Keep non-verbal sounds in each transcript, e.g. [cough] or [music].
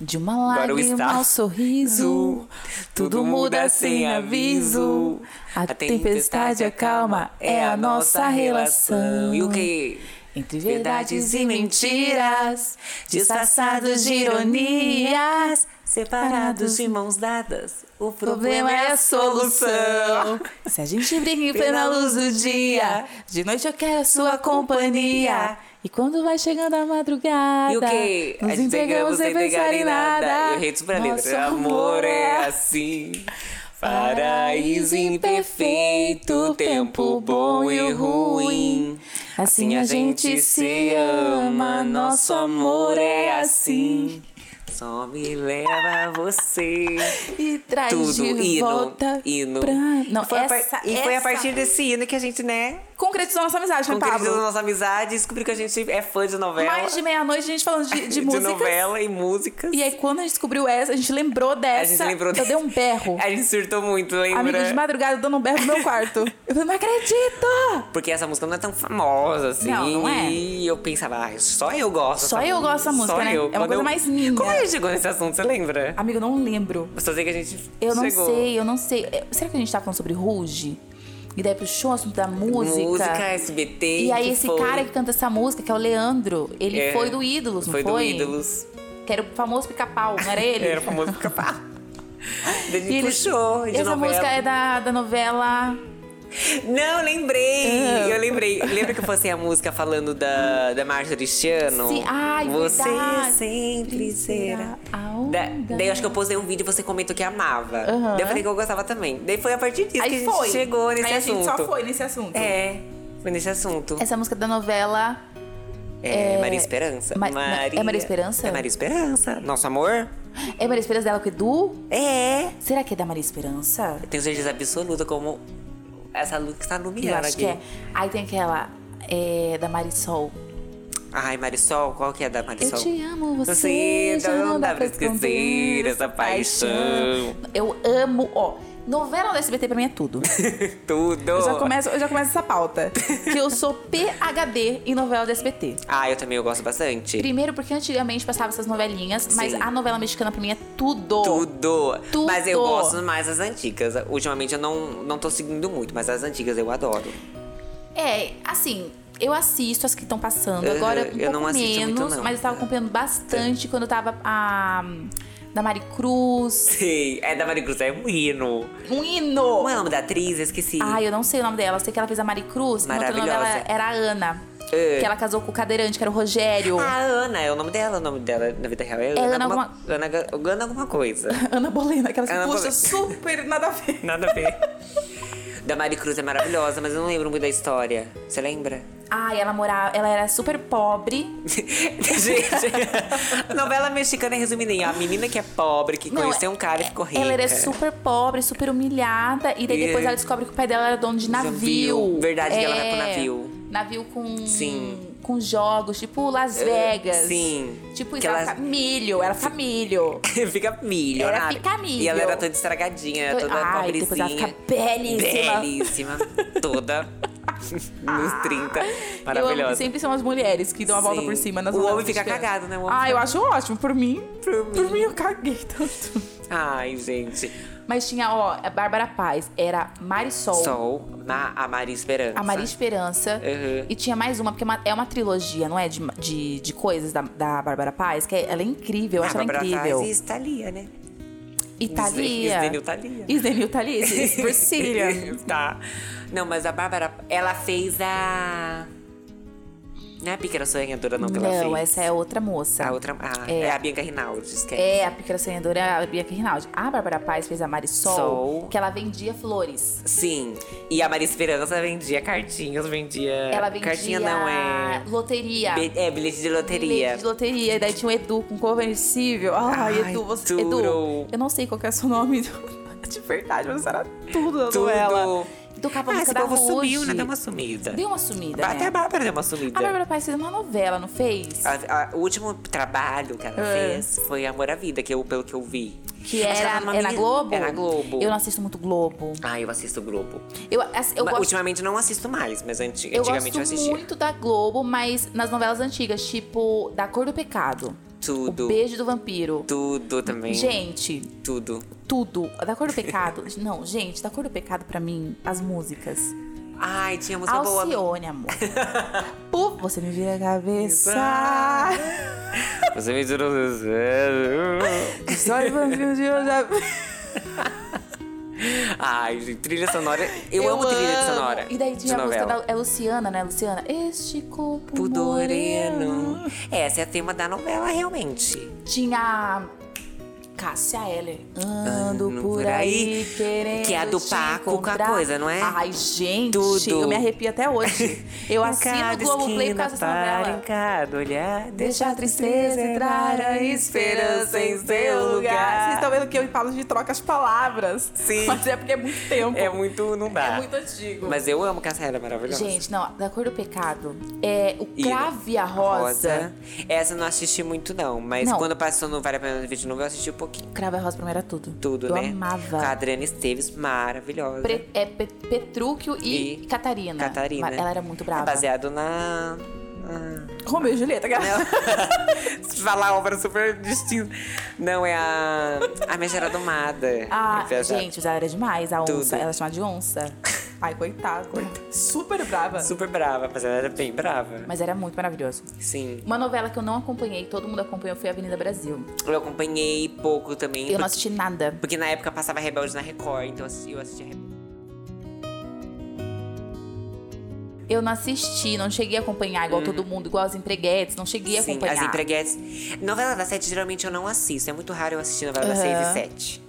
De uma Agora lágrima está. ao sorriso, tudo muda sem aviso. A tempestade acalma, é a nossa relação. E o que? Entre verdades e mentiras, disfarçados de ironias, separados de mãos dadas. O o problema é a solução. Se a gente briga em plena luz do dia, de noite eu quero a sua companhia. E quando vai chegando a madrugada, E o que? nos A gente entregamos sem pensar em nada. Eu pra Nosso letra. Amor é assim. Paraíso imperfeito, tempo bom e ruim. Assim a gente se ama, nosso amor é assim. Só me leva você. E traz Tudo, de hino, volta hino. pra... Não, e foi, essa, e foi a essa- partir desse hino que a gente, né, Concretizou nossa amizade, né, concretizou nossa amizade e descobriu que a gente é fã de novela. Mais de meia-noite a gente falando de, de, [laughs] de músicas. novela e músicas. E aí, quando a gente descobriu essa, a gente lembrou dessa. a gente lembrou Eu dei um berro. [laughs] A gente surtou muito, lembra? Amigo de madrugada dando um berro no meu quarto. Eu falei, não acredito! Porque essa música não é tão famosa assim. Não, não é. E eu pensava, ah, só eu gosto. Só eu gosto dessa música, Só né? eu. É uma Quando coisa eu- mais minha. Como a gente chegou nesse assunto, você lembra? Amigo, eu não lembro. Só sei que a gente Eu não chegou. sei, eu não sei. É, Será que a gente tá falando sobre Ruge? E daí puxou o assunto da música. Música, SBT. E aí esse foi. cara que canta essa música, que é o Leandro, ele É, foi do Ídolos, não foi? foi? do Ídolos. Que era o famoso pica-pau, não era ele? Era o famoso pica-pau. Daí E ele- puxou de Essa novela. música é da, da novela. Não, lembrei! Ah. Eu lembrei. Lembra que eu fosse a música falando da, da Marcia Cristiano? Sim, ai, Você verdade. sempre será. a onda. daí eu acho que eu postei um vídeo e você comentou que amava. Aham. Daí eu falei que eu gostava também. Daí foi a partir disso que a Aí gente foi. chegou nesse Aí a assunto. gente só foi nesse assunto. É, foi nesse assunto. Essa música da novela. É, Maria Esperança. Ma- é Maria Esperança? É Maria Esperança. Nosso amor? É Maria Esperança dela com o Edu? É. Será que é da Maria Esperança? Eu tenho certeza absoluta como essa luz que está Eu iluminando aqui. é. Aí tem aquela. É, da Marisol. Ai, Marisol, qual que é da Eu Marisol? te amo, você. Você já não dá pra esquecer essa paixão. Eu amo, ó. Novela do SBT pra mim é tudo. [laughs] Tudo. Eu já começo, eu já começo essa pauta. que eu sou PHD em novela do SBT. Ah, eu também eu gosto bastante. Primeiro porque antigamente passava essas novelinhas, mas Sim. a novela mexicana pra mim é tudo. Tudo. Tudo. Mas eu gosto mais das antigas. Ultimamente eu não, não tô seguindo muito, mas as antigas eu adoro. É, assim, eu assisto as que estão passando. Agora, um eu pouco não assisto menos, muito, não. mas eu tava acompanhando bastante quando eu tava a. Da Maricruz. Sei, é da Maricruz, é um hino. Um hino! Como é o nome da atriz? Eu esqueci. Ai, eu não sei o nome dela. Eu sei que ela fez a Maricruz. E na outra Maravilhosa. novela era a Ana. É. Que ela casou com o cadeirante, que era o Rogério. Ah, Ana, é o nome dela. O nome dela na vida real é Ana. Ana alguma, Ana, Ana alguma coisa. [laughs] Ana Bolena, aquela que Ana puxa Bolena. super nada a ver. [laughs] Nada a ver. Da Maricruz é maravilhosa, mas eu não lembro muito da história. Você lembra? Ai, ela morava. Ela era super pobre. [laughs] Gente, novela mexicana é resumindo em a menina que é pobre, que Não, conheceu um cara e ficou rica. Ela era super pobre, super humilhada. E daí E- depois ela descobre que o pai dela era dono de navio. Verdade que ela vai pro É, navio. Navio com. Sim. Com jogos, tipo Las Vegas. sim. Tipo isso, ela milho, era [laughs] fica milho. milionária. Ela fica milho. E ela era toda estragadinha, toda Ai, pobrezinha. depois ela fica belíssima. Belíssima. [laughs] Toda [laughs] nos 30. Eu amo Maravilhosa. sempre são as mulheres que dão a volta Sim. por cima nas O homem fica cagado, né? Homem Ah, fica- eu acho ótimo. Por mim, Por por mim. mim eu caguei tanto. Ai, gente. Mas tinha, ó, a Bárbara Paz, era Marisol, Sol, Ma- a Maria Esperança. a Maria Esperança. Uhum. E tinha mais uma, porque é uma, é uma trilogia, não é? De, de, de coisas da, da Bárbara Paz, que é- ela é incrível, eu acho ela Bárbara incrível. Paz e Thalia, né? Italia. Isdenil Thalia. Isdenil Thalia, [laughs] tá. Não, mas a Bárbara, ela fez a... Não é a Pícara Sonhadora, não, que ela fez. Não, essa é outra moça. A outra... Ah, É. é, a Bianca Rinaldi, esquece. É, a Pícara Sonhadora é a Bianca Rinaldi. A Bárbara Paz fez a Marisol, Sol. que ela vendia flores. Sim. E a Maria Esperança vendia cartinhas, vendia... Ela vendia Cartinha não, é... loteria. Bi- É, bilhete de loteria. Bilhete de loteria. E daí tinha o Edu com conversível. Ai, Ai, Edu, você. tudo. Edu, eu não sei qual é o seu nome [laughs] de verdade, mas era tudo da Tudo. novela. Tocava a Ah, música da povo sumiu, né? Deu uma sumida. Deu uma sumida, Até né? a Bárbara deu uma sumida. A Bárbara Paz fez uma novela, não fez? A- a- o último trabalho que ela É. fez foi Amor à Vida, que eu, pelo que eu vi. Que Acho que era numa é na Globo? É na Globo. Eu não assisto muito Globo. Ah, eu assisto Globo. Eu, eu gosto, Ultimamente não assisto mais, mas eu antigamente eu gosto assistia. muito da Globo, mas nas novelas antigas, tipo Da Cor do Pecado. Tudo. O beijo do vampiro. Tudo também. Gente, Tudo. tudo. Da cor do pecado. [laughs] Não, gente, da cor do pecado pra mim, as músicas. Ai, tinha música boa. Alcione, amor. [laughs] Puf, você me vira a cabeça. Você me tirou do sério. Só de vampiro de hoje. [laughs] Ai, gente, trilha sonora. Eu, amo trilha sonora. E daí tinha a música novela. da é Luciana, né? Luciana. Este corpo Pudo moreno. Essa é a tema da novela, realmente. Tinha Cássia Eller. Ando Ando por aí, aí, querendo que é a do Paco com a coisa, não é? Ai, gente, Tudo. eu me arrepio até hoje. [laughs] Eu assino o Globoplay por causa dessa novela. em cada olhar. Deixa a tristeza entrar a esperança em seu lugar. Vocês estão vendo que eu e Paulo de troca as palavras. Sim. Mas é porque é muito tempo. É muito, não dá. É muito antigo. Mas eu amo Cassia é maravilhosa. Gente, não, da cor do pecado. É o crave a rosa. Essa eu não assisti muito, não. Mas Não. quando passou no Vale a Pena Ver de novo, eu assisti um pouquinho. Crave a rosa pra mim era tudo. Tudo, eu né? amava. Com a Adriana Esteves, maravilhosa. Pre- é Pe- Petrúquio e, E Catarina. Catarina. Ela era muito brava. É baseado na. na- Romeu e Julieta, cara. [laughs] Se falar obra super distinta. Não, é a. A Megera Domada. Ah, gente, ela era demais, a onça. Tudo. Ela chamava de onça. Ai, coitada. Super brava. Super brava, mas ela era bem brava. Mas era muito maravilhoso. Sim. Uma novela que eu não acompanhei, todo mundo acompanhou, foi Avenida Brasil. Eu acompanhei pouco também. Eu não assisti nada. Porque na época passava Rebelde na Record, então eu assisti- eu assistia Rebelde. Eu não assisti, não cheguei a acompanhar igual todo mundo, igual as empreguetes, não cheguei a Uhum. Sim, acompanhar. as empreguetes. Novela das sete geralmente eu não assisto. É muito raro eu assistir novela das Aham. seis e sete.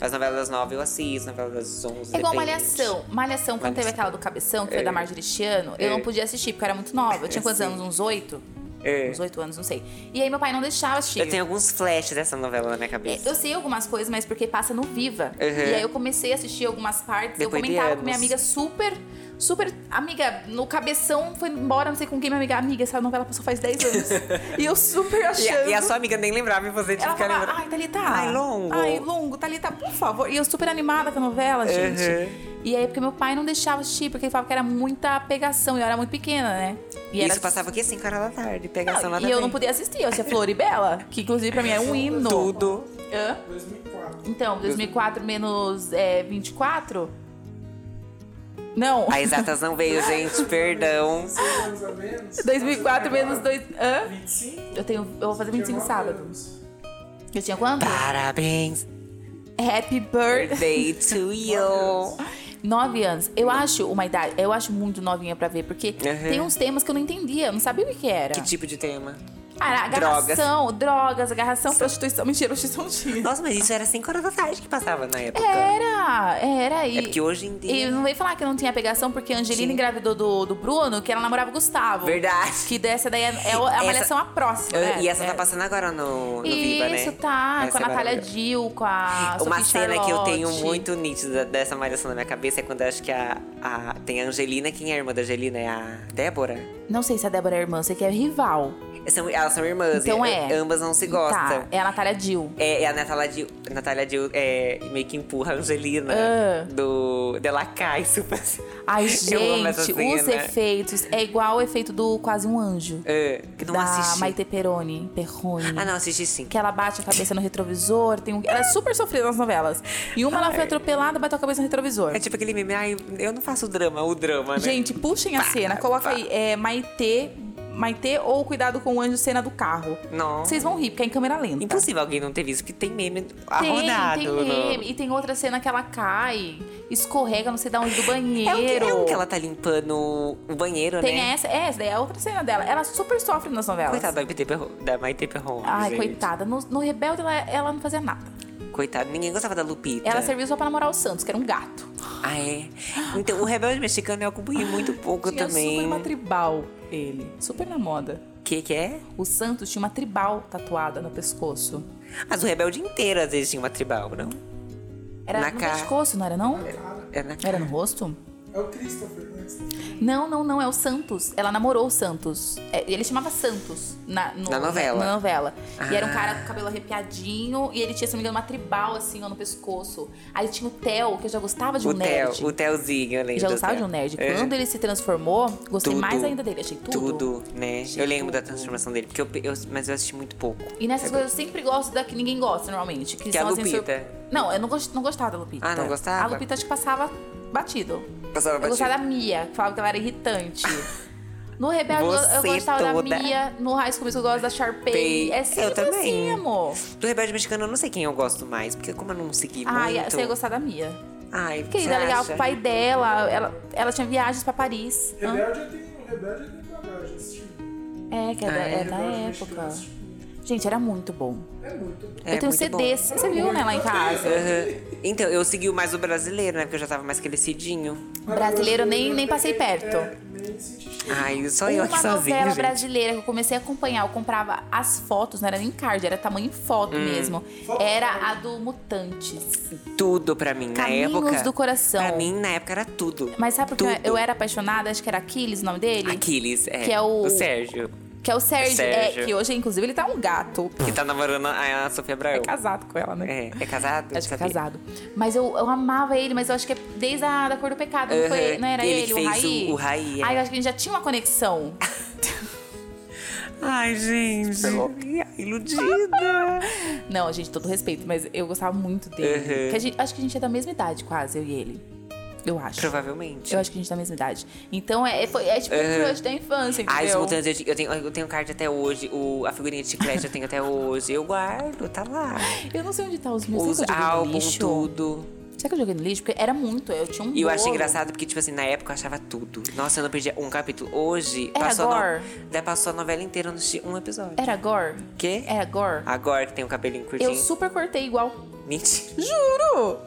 As novelas das nove eu assisto, novela das onze. É igual. Malhação. Malhação, quando teve aquela do Cabeção, que foi É. da Marjorie Chiano, eu É. não podia assistir, porque eu era muito nova. Eu tinha É, quantos sim. anos? Uns oito? É. Uns oito anos, não sei. E aí meu pai não deixava assistir. Eu tenho alguns flashes dessa novela na minha cabeça. Eu sei algumas coisas, mas porque passa no Viva. Uhum. E aí eu comecei a assistir algumas partes. Depois eu comentava com minha amiga super, super. Amiga, no cabeção foi embora, não sei com quem, minha amiga. Amiga, essa novela passou faz 10 anos. e eu super [laughs] E achando. a, e a sua amiga nem lembrava e você tinha que lembrando. ai, Thalita. Ai, longo. Ai, longo, Thalita, por favor. E eu super animada com a novela, gente. Uhum. E aí, porque meu pai não deixava assistir, porque ele falava que era muita pegação. E eu era muito pequena, né? E era Isso passava aqui 5 horas da tarde, pegação Não, nada E eu não podia assistir. Eu assistia Floribela, que inclusive pra mim é um hino. Tudo. Hã? 2004. Então, 2004 menos é, 24? Não. A exatas não veio, [laughs] gente, perdão. 6 anos a menos. 2004 menos 2. Hã? 25? Eu, tenho, eu vou fazer 25 19 sábado. anos. Eu tinha quanto? Parabéns. Happy birthday. To [laughs] you. 9 anos. Eu acho uma idade. Eu acho muito novinha pra ver, porque Uhum. tem uns temas que eu não entendia. Eu não sabia o que era. Que tipo de tema? Agarração, drogas, agarração, prostituição. Mentira, prostituição tinha. Nossa, mas isso era 5 horas da tarde que passava na época. Era, era. E, É porque hoje em dia. E não veio falar que não tinha pegação, porque a Angelina Sim. engravidou do, do Bruno, que ela namorava o Gustavo. Verdade. Que dessa daí é, é a malhação a próxima, né? E essa É. tá passando agora no, no Viva, né? Isso, tá. Essa com a é Natália. Dill, com a Uma Sophie cena que eu tenho Charlotte. muito nítida dessa malhação na minha cabeça é quando eu acho que a, a- tem a Angelina. Quem é a irmã da Angelina? É a Débora? Não sei se a Débora é irmã, sei que é rival. São, elas são irmãs. Então e é. Ambas não se gostam. Tá, é a Natália Dill. É, é a Natália Dill, Natália Dill é, meio que empurra a Angelina Ah. do Dela Cai, [laughs] super assim. Ai, gente, os efeitos. É igual o efeito do Quase um Anjo. É, que não da assisti. Maite Peroni. Perrone. Ah, não, assisti sim. Que ela bate a cabeça no retrovisor. Tem um... Ela é super sofrida nas novelas. E uma ela foi atropelada, bateu a cabeça no retrovisor. É tipo aquele meme, ai, eu não faço drama, o drama, né? Gente, puxem a cena. Coloca aí, é Maitê, Maitê ou Cuidado com o Anjo, cena do carro. Não. Vocês vão rir, porque é em câmera lenta. Impossível alguém não ter visto, porque tem meme Tem, arrodado. tem no- meme. E tem outra cena que ela cai, escorrega, não sei da onde, do É um, banheiro. é um que ela tá limpando o banheiro, Tem né? essa, é, essa daí é a outra cena dela. Ela super sofre nas novelas. Coitada da Maite Perron. Ai, gente. coitada. No, no Rebelde, ela, ela não fazia nada. Coitada, ninguém gostava da Lupita. Ela serviu só pra namorar o Santos, que era um gato. Ah, é? Então, o Rebelde Mexicano eu acompanhei muito pouco Tinha também. super uma tribal, ele. Super na moda. Que que é? O Santos tinha uma tribal tatuada no pescoço. Mas o Rebelde inteiro, às vezes, tinha uma tribal, não? Era Na no cara. pescoço, não era não? É na Era no rosto? É o Christopher, né? Não, não, não, é o Santos. Ela namorou o Santos. É, ele chamava Santos na, no- Na novela. Na, novela. E era um Ah. cara com cabelo arrepiadinho e ele tinha, se não me engano, uma tribal assim, ó, no pescoço. Aí tinha o Theo, que eu já gostava de um O Theo, nerd. o Theozinho, eu lembro. Eu já gostava Theo. de um nerd. É. Quando ele se transformou, gostei Tudo. mais ainda dele. Achei tudo. Tudo, né? Achei eu lembro da tudo. transformação dele, porque eu, eu- mas eu assisti muito pouco. E nessas coisas eu sempre gosto da que ninguém gosta, normalmente. Que, Que é a são, assim, Lupita. sur- Não, eu não, gost- não gostava da Lupita. Ah, não gostava? A Lupita acho que passava batido. Passava Eu gostava da Mia, que falava que ela era irritante. No Rebelde eu- gostava da toda. Mia, no High School Musical eu gosto da Sharpay. Pay. É Eu sempre também. assim, amor. Do Rebelde Mexicano eu não sei quem eu gosto mais, porque como eu não segui Ai, muito... você ia gostar da Mia. Ai, Querida, é legal acha? com o pai dela. Ela, ela tinha viagens pra Paris. Rebelde eu tenho, Rebelde eu tenho bagagem. É, que é, da, Ah, é? é da época. Mexicano. Gente, era muito bom. É muito bom. É eu tenho muito CDs. Você viu, né, lá em casa? Aham. Então, eu segui o mais o brasileiro, né? Porque eu já tava mais crescidinho. Brasileiro, nem, nem passei perto. É, nem senti cheiro. Ai, só eu aqui Uma novela gente. brasileira que eu comecei a acompanhar, eu comprava as fotos, não era nem card, era tamanho foto Hum. mesmo. Era a do Mutantes. Tudo pra mim, na Caminhos época. do Coração. Pra mim, na época, era tudo. Mas sabe porque Tudo. eu era apaixonada? Acho que era Aquiles o nome dele. Aquiles, é. Que é o- O Sérgio, Que é o Sérgio. Sérgio. É, que hoje, inclusive, ele tá um gato. que tá namorando a Sofia Abraão. É casado com ela, né? É, é casado? Acho que é casado. Mas eu, eu amava ele, mas eu acho que é desde a da Cor do Pecado, não, foi, não era Ele ele, fez o Raí? o- o Raí, é. Ai, eu acho que a gente já tinha uma conexão. [laughs] Ai, gente. Iludida. Não, gente, todo respeito, mas eu gostava muito dele. Uhum. A gente- acho que a gente é da mesma idade, quase, eu e ele. Eu acho. Provavelmente. Eu acho que a gente é da mesma idade. Então é, foi, é tipo um crush da infância, entendeu? Ai, os mutantes, eu, eu tenho, eu tenho card até hoje. O, a figurinha de chiclete eu tenho até hoje. Eu guardo, tá lá. Eu não sei onde tá os meus. Os álbuns, tudo. Será que eu joguei no lixo? Porque era muito, eu tinha um E eu acho bolo. engraçado porque, tipo assim, na época eu achava tudo. Nossa, eu não perdia um capítulo. Hoje, Era passou, gore? no... Daí passou a novela inteira, eu não assisti um episódio. Era gore? Quê? Era gore? Agora que tem o cabelinho curtinho. Eu super cortei igual. Mentira. Juro!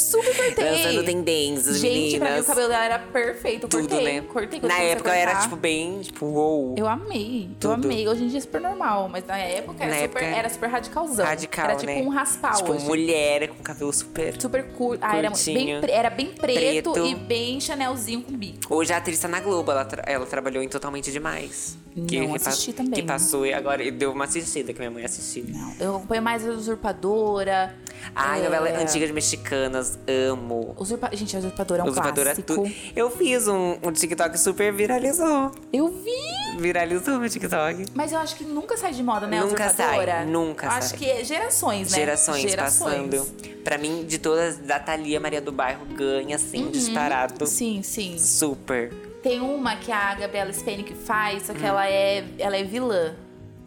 Super cortei. Dançando tendências, Gente, pra mim o meninas. cabelo dela era perfeito. Eu Tudo, cortei, né? Cortei Na época eu era, tipo, bem, tipo, uou. Eu amei, eu Tudo. amei. Hoje em dia é super normal, mas na época era, Na super, época era super radicalzão. Radical, Era tipo né? um raspal Tipo, hoje. mulher com cabelo super... Super curto. Ah, era bem, era bem preto, Preto. e bem chanelzinho com bico. Hoje a atriz tá na Globo, ela, tra- ela trabalhou em Totalmente Demais. Não assisti também. Que passou e agora deu uma assistida que minha mãe assistiu. Não, eu acompanho mais a Usurpadora. Ai, é, novela antigas mexicanas, amo. Usurpa... Gente, a Usurpadora é um Usurpadora é clássico. tudo. Eu fiz um, um TikTok super viralizou. Eu vi! Viralizou meu TikTok. Mas eu acho que nunca sai de moda, né? Nunca sai, nunca Acho sai. que é gerações, né? Gerações, passando. Pra mim, de todas, da Thalia Maria do Bairro ganha, assim, disparado. Uhum. Sim, sim. Super. Tem uma que a Gabriela Spain que faz, só que ela, é, ela é vilã.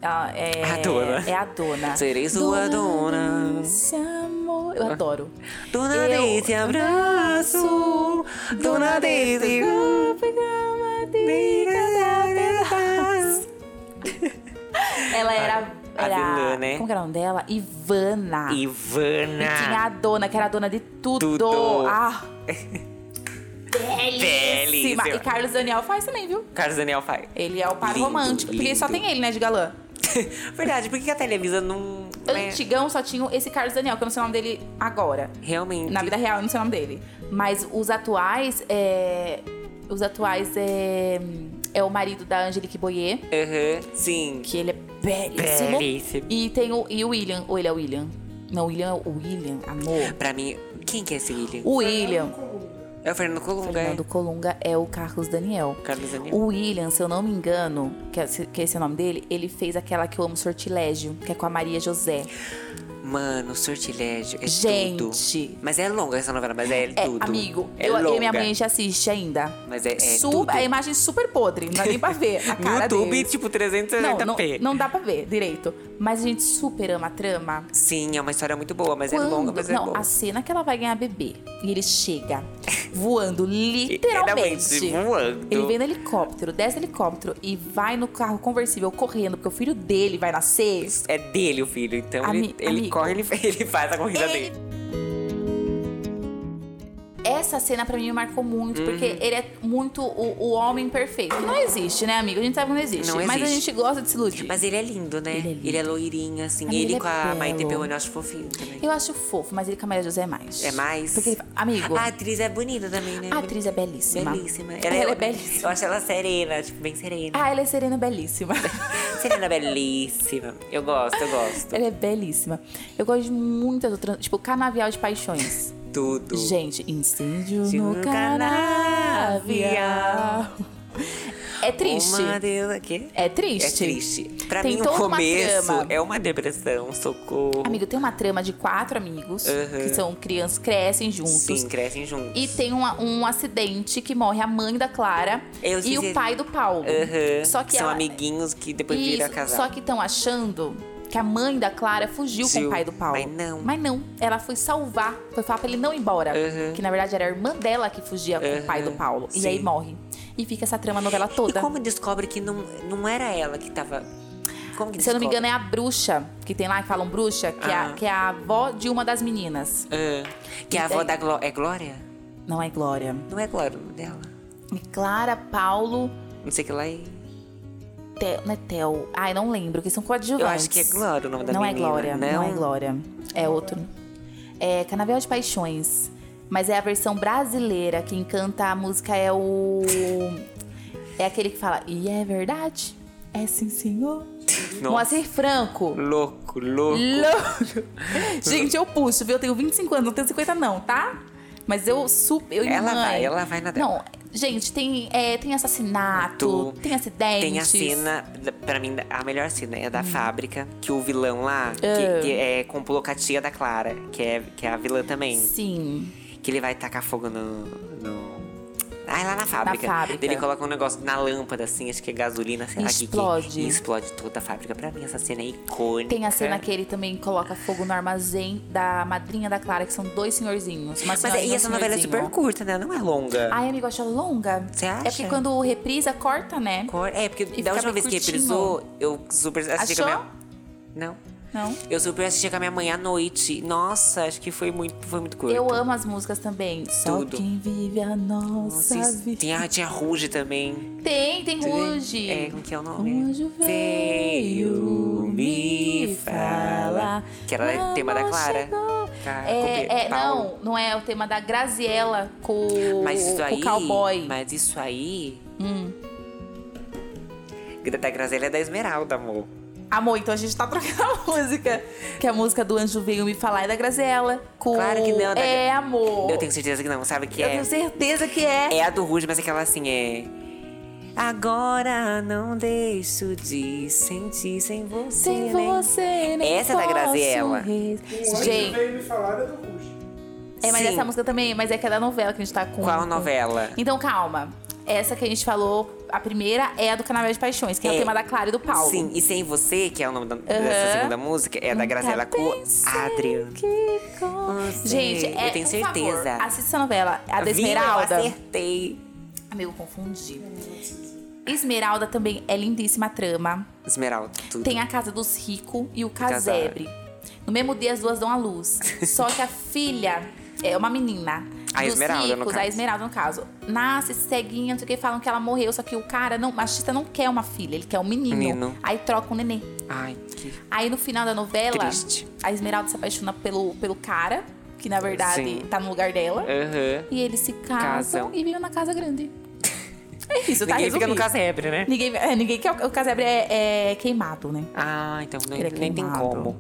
Ela é A dona. É a dona. Serei sua dona. Amor. Eu adoro. Dona Eu- abraço, dona desse [laughs] Ela era. A era vilã, né? Como que era o nome dela? Ivana. E tinha Ivana. a dona, que era a dona de tudo. Tudo. Ah! [laughs] Belíssima. E Carlos Daniel faz também, viu? Carlos Daniel faz. Ele é o par Lindo, romântico. Porque só lindo. tem ele, né, de galã. [laughs] Verdade, por que a Televisa não. Né? Antigão só tinha esse Carlos Daniel, que eu não sei o nome dele agora. Realmente. Na vida real, eu não sei o nome dele. Mas os atuais, é... Os atuais é... É o marido da Angelique Boyer, Aham, sim. que ele é belíssimo. Belíssimo. E tem o, e o William. Ou ele é o William? Não, o William é o William, amor. Pra mim, quem que é esse William? O William. É o Fernando Colunga? Fernando Colunga é o Carlos Daniel. Carlos Daniel. O William, se eu não me engano, que, é- que esse é o nome dele, ele fez aquela que eu amo, Sortilégio, que é com a Maria José. Mano, sortilégio é Gente. tudo. Mas é longa essa novela, mas é, É, tudo. amigo, é eu, longa. e minha mãe a gente assiste ainda. Mas é, é Su- tudo. A imagem super podre, não dá nem pra ver a [laughs] No cara YouTube, deles. tipo, Não, 360p. não, não dá pra ver direito. Mas a gente super ama a trama. Sim, é uma história muito boa, mas é Quando- longa, mas é não, boa. a cena que ela vai ganhar bebê e ele chega [laughs] voando Literalmente, voando. Ele vem no helicóptero, desce do helicóptero e vai no carro conversível correndo, porque o filho dele vai nascer. É dele o filho, então Ami- ele, ele. Corre, ele, [laughs] ele faz a corrida Ele- dele. Essa cena pra mim me marcou muito, Uhum. porque ele é muito o, o homem perfeito. Que não existe, né, amigo? A gente sabe que não existe. Não Mas a existe. gente gosta de se iludir. Mas ele é lindo, né? Ele é lindo. Ele é loirinho, assim. Amigo, ele ele com é a Maite. Perrone eu acho fofinho também. Eu acho fofo, mas ele com a Maria José é mais. É mais? Porque, amigo, A atriz é bonita também, né? a atriz é belíssima. Belíssima. Ela, é [laughs] belíssima. Eu acho ela serena, tipo, bem serena. Ah, ela é serena belíssima. [laughs] Serena belíssima. Eu gosto, eu gosto. ela é belíssima. Eu gosto de muitas outras. Tipo, Canavial de Paixões. Tudo. Gente, incêndio Incêndio no no canavial. É triste. Uma aqui. É triste. É triste. Pra Tem mim, o uma começo trama. é uma depressão, socorro. Amigo, tem uma trama de quatro amigos Uhum. que são crianças, crescem juntos. Sim, crescem juntos. E tem uma- um acidente que morre a mãe da Clara Eu e o pai do Paulo. Aham. Só que São ela- amiguinhos que depois viram casal. Só que estão achando que a mãe da Clara fugiu com Fugiu, o pai do Paulo. mas não. Mas não. Ela foi salvar. Foi falar pra ele não ir embora. Uhum. Que na verdade era a irmã dela que fugia com o pai do Uhum, Paulo. E sim. aí morre. E fica essa trama a novela E toda. como descobre que não, não era ela que tava. Como que Se eu não me engano, é a bruxa, que tem lá que falam bruxa, que, é, a, Ah. que é a avó de uma das meninas. Ah, que a E avó daí- da Gló é Glória? Não é Glória. Não é Glória dela. É Clara, Paulo. Não sei o que lá é. Tel, não é Tel. Ai, não lembro, que são coadjuvantes. Eu acho que é Glória o nome da não menina. é Glória, não? Não? é Glória. É outro. É Canavial de Paixões. Mas é a versão brasileira. Quem canta a música é o. É aquele que fala, e é verdade? É sim, senhor. [laughs] Nossa. Moacir Franco. Louco, louco. Louco. Gente, eu puxo, viu? Eu tenho 25 anos, não tenho 50 não, tá? Mas eu super. Eu Ela mãe. vai, ela vai na dela. Não, gente, tem, é, tem assassinato, Tu- tem acidentes. Tem a cena, pra mim, a melhor cena é da Hum. fábrica, que o vilão lá, que, que é com a tia da Clara, que é, que é a vilã também. Sim. Que ele vai tacar fogo no. no... É lá na fábrica. fábrica. Ele coloca um negócio na lâmpada, assim, acho que é gasolina, sei lá que- Explode. Que, e explode toda a fábrica. Pra mim, essa cena é icônica. Tem a cena que ele também coloca fogo no armazém da madrinha da Clara, que são dois senhorzinhos. Mas senhorinha e e um essa novela é super curta, né? Não é longa. Ai, amigo, acha longa? Você É acha? porque quando reprisa, corta, né? Cor- É, porque fica da última vez que curtinho. reprisou, eu super assisti com a Achou? minha. Não. Não? Eu super assisti com a minha mãe à noite. Nossa, acho que foi muito, foi muito curto. Eu amo as músicas também. Só Tudo. quem vive a nossa vida. tinha, tinha Ruge também. Tem, tem Ruge. É, como que é o nome? anjo veio me falar. Que era o tema da Clara. Ca- É, é, não, não é o tema da Graziella com, com o cowboy. Mas isso aí. Hum. Da Graziella é da Esmeralda, amor. Amor, então a gente tá trocando a música. Que a música do Anjo Veio Me Falar é da Graziella. Com... Claro que não, da- É, amor. Eu tenho certeza que não, sabe que Eu é? tenho certeza que é. É a do Ruge, mas aquela assim é. Agora não deixo de sentir sem você. Sem nem- você, nem Essa é da Graziella. res- O anjo Gente, veio me falar é do Ruge. é, mas Sim. essa música também, mas é que é da novela que a gente tá com. Qual novela? Então, calma. Essa que a gente falou, a primeira é a do Canavial de Paixões, que é, É. o tema da Clara e do Paulo. Sim, e Sem Você, que é o nome da- Aham. dessa segunda música, é da Nunca Graziella com com- Você- Gente, é, eu tenho certeza. Favor, assista essa novela. A da Viu? Eu Esmeralda. acertei. Amigo, confundi. Esmeralda também é lindíssima a trama. Esmeralda, tudo. Tem a casa dos ricos e o Casar. casebre. No mesmo dia as duas dão à luz. [laughs] Só que a filha é uma menina. A Esmeralda, no ricos, caso. a Esmeralda, no caso. Nasce ceguinha, não sei o que, falam que ela morreu. Só que o cara, não, o machista não quer uma filha, ele quer um menino. Menino. Aí troca o nenê. Ai, que. Aí no final da novela, Triste. a Esmeralda se apaixona pelo, pelo cara, que na verdade Sim. tá no lugar dela. Aham. E eles se casam, Casam. e vivem na casa grande. É isso, tá Ninguém fica no resolvido. casebre, né? Ninguém, é, ninguém quer. O casebre é, é queimado, né? Ah, então nem, é nem tem como.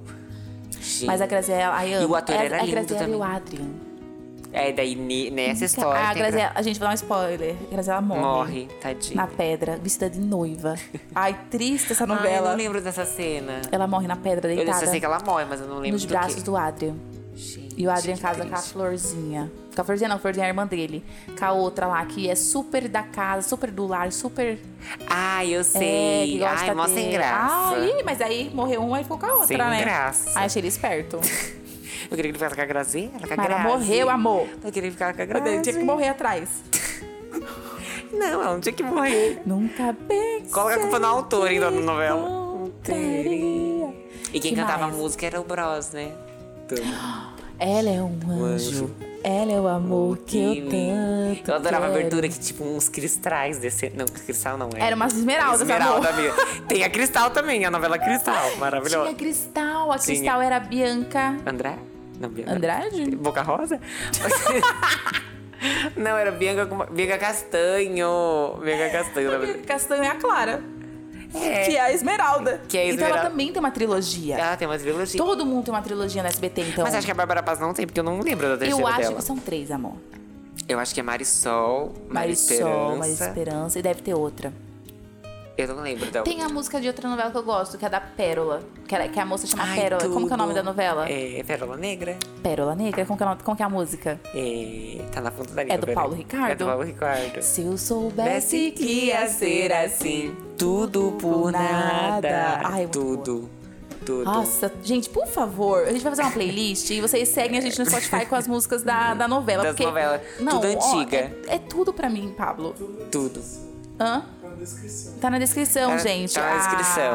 Gente. Mas a Graziella, ai, amo. o ator é, era é a lindo Graziella e o também. Adrian. É, daí ne- nessa história. a, tem Graziella, a gente vai dar um spoiler. A Graziella gra- morre. Morre, tadinha. Na pedra, vestida de noiva. Ai, triste essa [laughs] Ai, eu novela. não lembro dessa cena. ela morre na pedra Eu deitada só sei que ela morre, mas eu não lembro nos do braços quê. do Adrian. Gente, E o Adrian casa com a triste. Florzinha. Com a Florzinha não, a Florzinha é a irmã dele. Com a outra lá, que é super da casa, super do lar, super... Ai, eu É, sei. gosta Ai, mó sem graça. Ai, mas aí morreu um, aí ficou com a outra, Sem né? graça. Ai, achei ele esperto. [laughs] Eu queria que ele ficasse com a Graziella, com a Mas ela Grazi. morreu, amor. Eu queria ficar com a Eu Grazi. tinha que morrer atrás. [laughs] Não, ela não tinha que morrer. Nunca pensei Coloca a culpa no autor, que então, da novela. E quem Que cantava mais? a música era o Bros, né? Tudo. Ela é um anjo. anjo. Ela é o amor que eu tanto. Eu adorava a quero. abertura que, tipo, uns cristais descendo. Não, cristal não é. Era umas esmeraldas, Esmeralda mesmo. Tem a Cristal também, a novela Cristal. Maravilhosa. Tinha Cristal. A Tinha. Cristal era a Bianca André? Não, Bianca. Andrade? Boca Rosa? [laughs] não, era Bianca, com- Bianca Castanho. Bianca Castanho. verdade. Castanho é a Clara. É. Que é a Esmeralda. Que é a Então ela Esmeralda. também tem uma trilogia. Ela tem uma trilogia. Todo mundo tem uma trilogia no SBT, então. Mas acho que a Bárbara Paz não tem, porque eu não lembro da terceira Eu acho dela. que são três, amor. Eu acho que é Marisol, Maria Marisol, Esperança. Maria Esperança e deve ter outra. Eu não lembro da Tem a música de outra novela que eu gosto, que é da Pérola. Que, ela- que a moça chama Ai, Pérola. Como que é o nome tudo. da novela? É Pérola Negra. Pérola Negra? Como que é, nome- como que é a música? É, tá na ponta da língua. É do. Paulo Ricardo? É do Paulo Ricardo. Se eu soubesse que ia ser assim, tudo por nada. Ai, tudo. Tudo. Nossa, gente, por favor, a gente vai fazer uma playlist e vocês seguem a gente no Spotify com as músicas da, da novela. Das porque, novelas. Não, Tudo ó, antiga. é, é tudo pra mim, Pablo. Tudo. Hã? Descrição. Tá na descrição, Tá- gente. tá na a- descrição.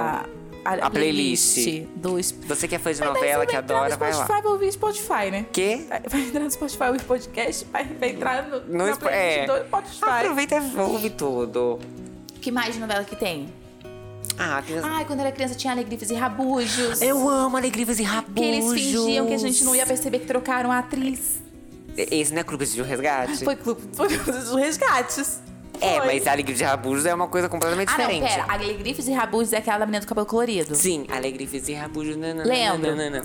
A, A playlist. do Sp- Você que é fã de novela, que vai entrar adora, no vai lá. Spotify vai ouvir Spotify, né? Quê? Vai entrar no Spotify, ouvir podcast, vai, vai entrar no, No na playlist é. do Spotify. Aproveita e ouve tudo. Que mais de novela que tem? Ah. Ai, quando era criança tinha Alegrifes e Rabujos. Eu amo Alegrifes e Rabujos. Que eles fingiam que a gente não ia perceber que trocaram a atriz. Esse não é Clube de Resgate? Foi clube foi clube dos resgates. É, mas Alegrifes e Rabujos é uma coisa completamente Ah, não, diferente. pera. Alegrifes e Rabujos é aquela da menina do cabelo colorido. Sim, Alegrifes e Rabujos. Nanana, Lembro. nanana.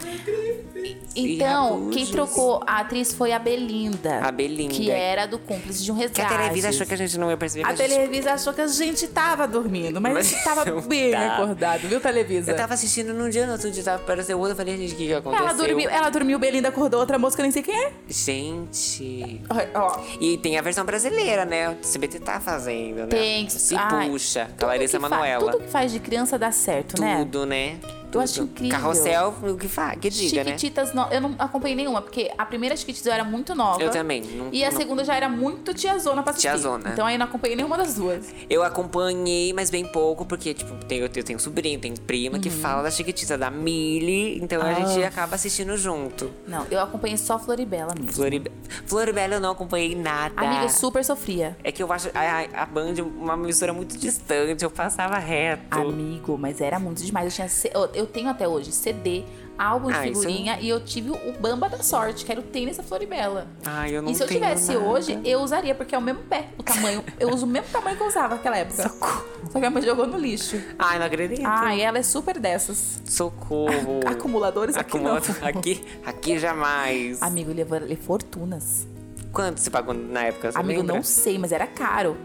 Então, quem Rabujos. trocou a atriz foi a Belinda. A Belinda. Que era do Cúmplice de um Que Resgate. a Televisa achou que a gente não ia perceber. A mas a gente- Televisa achou que a gente tava dormindo, mas, Mas a gente tava [laughs] não bem tá. acordado, viu, Televisa? Eu tava assistindo num dia, no outro dia tava aparecendo outro. Eu falei, gente, o que, que aconteceu? Ela dormiu, ela dormiu, Belinda acordou, outra moça que eu nem sei quem é. Gente. Ó, ó, E tem a versão brasileira, né? O CBT tá fazendo, né? Tem. Se ai, puxa. Com a Larissa que Manoela. Tudo que faz de criança dá certo, né? Tudo, né? Eu acho incrível. Carrossel, o que faz? Que diga, né? Chiquititas, no- eu não acompanhei nenhuma, porque a primeira Chiquititas eu era muito nova. Eu também. Não- E a não- segunda já era muito tiazona pra assistir. Tiazona. Então aí eu não acompanhei nenhuma das duas. Eu acompanhei, mas bem pouco, porque, tipo, eu tenho sobrinho, tenho prima Uhum. que fala da Chiquitita, da Millie, então a Ah. gente acaba assistindo junto. Não, eu acompanhei só Floribela mesmo. Floribe... Floribela eu não acompanhei nada. Amiga, eu super sofria. É que eu acho a, a- Band uma emissora muito distante, eu passava reto. Amigo, mas era muito demais. Eu, tinha eu- eu tenho até hoje CD, álbum de Ah, isso figurinha e eu tive o Bamba da Sorte, que era o tênis da Floribela. Ai, eu não E se eu tivesse nada. hoje, eu usaria, porque é o mesmo pé, o tamanho. Eu uso o mesmo tamanho que eu usava naquela época. Só que a mãe jogou no lixo. Ai, não acredito. Ah, e ela é super dessas. Socorro. [laughs] Acumuladores aqui Acumula- não. Aqui, aqui jamais. Amigo, eu levou fortunas. Quanto você pagou na época? Amigo, lembra? não sei, mas era caro.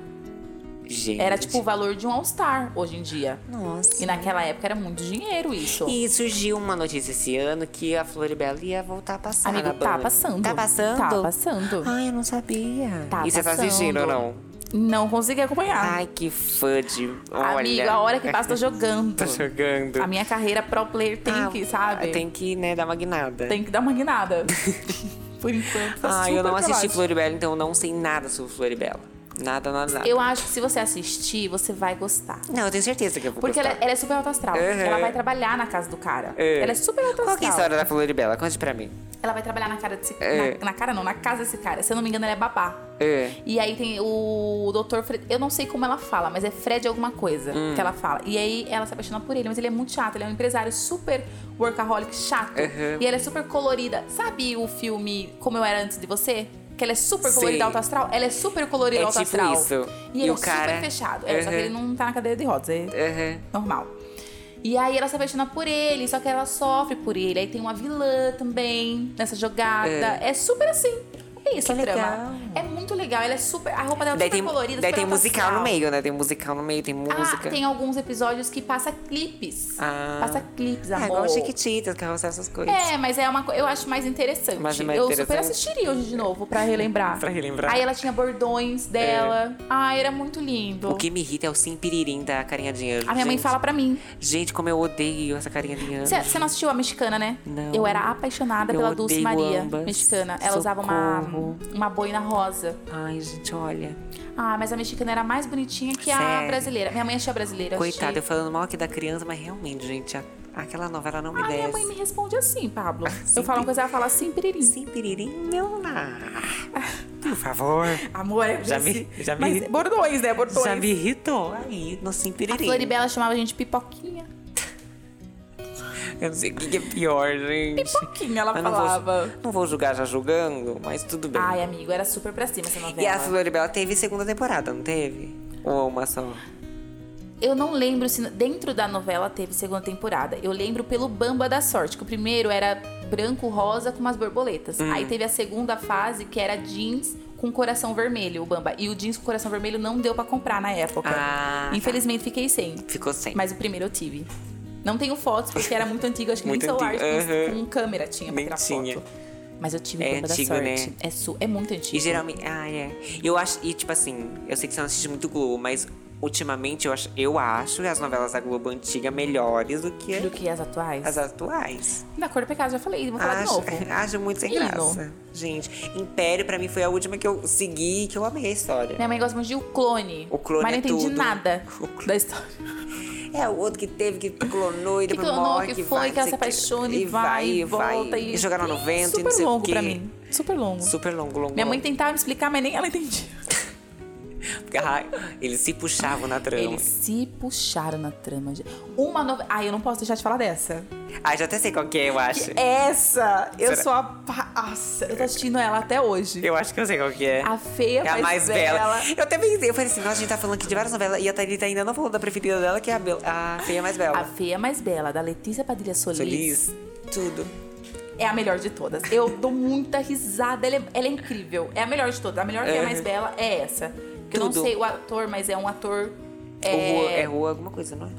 Gente. Era tipo o valor de um All-Star hoje em dia. Nossa. E naquela época era muito dinheiro isso. E surgiu uma notícia esse ano que a Floribela ia voltar a passar Amigo, tá Band. passando. Tá passando? Tá passando. Ai, eu não sabia. Tá e você tá assistindo ou não? Não consegui acompanhar. Ai, que fã de... Olha. Amigo, a hora que passa, tô jogando. [laughs] tá jogando. A minha carreira pro player tem Ah, que, sabe? Tem que, né, dar uma guinada. Tem que dar uma guinada. [laughs] Por enquanto, tá Ah, eu não assisti. Floribela, então eu não sei nada sobre Floribela. Nada, nada, nada. Eu acho que se você assistir, você vai gostar. Não, eu tenho certeza que eu vou Porque ela, gostar. ela é super alto astral. Uhum. Ela vai trabalhar na casa do cara. É. Ela é super alto Qual que é a astral. história da Floribela? Conte pra mim. Ela vai trabalhar na cara desse É. na, na cara não, na casa desse cara. Se eu não me engano, ela é babá. É. E aí tem o Dr. Fred. Eu não sei como ela fala, mas é Fred alguma coisa Hum. que ela fala. E aí ela se apaixona por ele, mas ele é muito chato. Ele é um empresário super workaholic, chato. Uhum. E ela é super colorida. Sabe o filme Como Eu Era Antes de Você? Que ela é super colorida alto astral? Ela é super colorida É alto tipo astral. isso. E, E ele o é cara- super fechado. É, só que Uhum. ele não tá na cadeira de rodas. É Uhum. normal. E aí ela se apaixona por ele, só que ela sofre por ele. Aí tem uma vilã também nessa jogada. É, super assim. É isso Que a trama. legal. É muito legal. Ela é super. A roupa dela é Daí super tem, colorida, daí super tem musical no meio, né? Tem musical no meio, tem música. Ah, tem alguns episódios que passa clipes. Ah. Passa clipes, Ah, amor. igual Chiquititas, carrossel, essas coisas. É, mas é uma eu acho mais interessante. Mas é mais eu interessante. super assistiria hoje de novo pra relembrar. [laughs] Pra relembrar. É. Aí ela tinha bordões dela. Ai, era muito lindo. O que me irrita é o simpiririm da carinha de anjo. A minha mãe gente. fala pra mim. Gente, como eu odeio essa carinha de anjo. Você não assistiu a mexicana, né? Não. Eu era apaixonada Eu pela Dulce Maria, ambas. mexicana. Ela usava uma, Socorro. uma boina rosa. Ai, gente, olha. Ah, mas a mexicana era mais bonitinha que a Sério? brasileira. Minha mãe achou a brasileira. eu Coitada, eu achei- falando mal aqui da criança, mas realmente, gente, a, Aquela novela não me minha desce. mãe me responde assim, Pablo. Sim, Eu falo uma coisa, ela fala assim, piririm. Sim, piririm, meu lar. Por favor. Amor, Já me- já me- Mas bordões, né? Bordões. Já me irritou aí no Sim A Piririm. Floribela chamava a gente pipoquinha. Eu não sei o que é pior, gente. Pipoquinha, ela Mas não vou, falava. não vou julgar já julgando, mas tudo bem. Ai, amigo, era super pra cima essa novela. e a Floribela teve segunda temporada, não teve? Ou uma só? Eu não lembro se dentro da novela teve segunda temporada. Eu lembro pelo Bamba da Sorte, que o primeiro era branco rosa com umas borboletas. Hum. Aí teve a segunda fase que era jeans com coração vermelho, o Bamba. E o jeans com coração vermelho não deu pra comprar na época. Ah, tá. Infelizmente fiquei sem. Ficou sem. Mas o primeiro eu tive. Não tenho fotos porque era muito antigo, acho que Muito nem celular antigo, com, câmera tinha pra Nem tirar tinha. foto. Mas eu tive É antigo, da né? Sorte. É, su é muito antigo. E geralmente. Ah, é. Eu acho. E tipo assim, eu sei que você não assiste muito Globo, mas ultimamente eu acho, eu acho as novelas da Globo antiga melhores do que Do que as atuais. as atuais. Da Cor do Pecado, já falei, vou falar Acho, de novo. [laughs] acho muito sem graça. Gente, Império pra mim foi a última que eu segui que eu amei a história. Minha mãe gosta muito de O Clone. O Clone Mas não é entendi tudo. nada [laughs] da história. É, o outro que teve, que clonou e Que depois clonou, morre, que foi, vai, que ela se apaixona e vai, e volta. E, E jogaram no vento Super e não sei longo o quê. pra mim. Super longo. Super longo, longo. Minha mãe longo. tentava me explicar, mas nem ela entendia. Porque, ai, eles se puxavam na trama. Eles se puxaram na trama. Uma novela. Ai, eu não posso deixar de falar dessa. Ah, já até sei qual que é, eu acho. Essa, eu Será? sou a. Nossa, eu tô assistindo ela até hoje. Eu acho que eu sei qual que é. A feia É a mais bela. bela. Eu até pensei, eu falei assim, nossa, a gente tá falando aqui de várias novelas e a Thalita ainda não falou da preferida dela, que é a, Bel- a feia mais bela. A feia mais bela, da Letícia Padilha Solis. Feliz, tudo. É a melhor de todas. Eu dou muita risada. Ela é, ela é incrível. É a melhor de todas. A melhor feia Uhum. mais bela é essa. Eu não sei o ator, mas é um ator. O Rua, É, é rua alguma coisa, não é?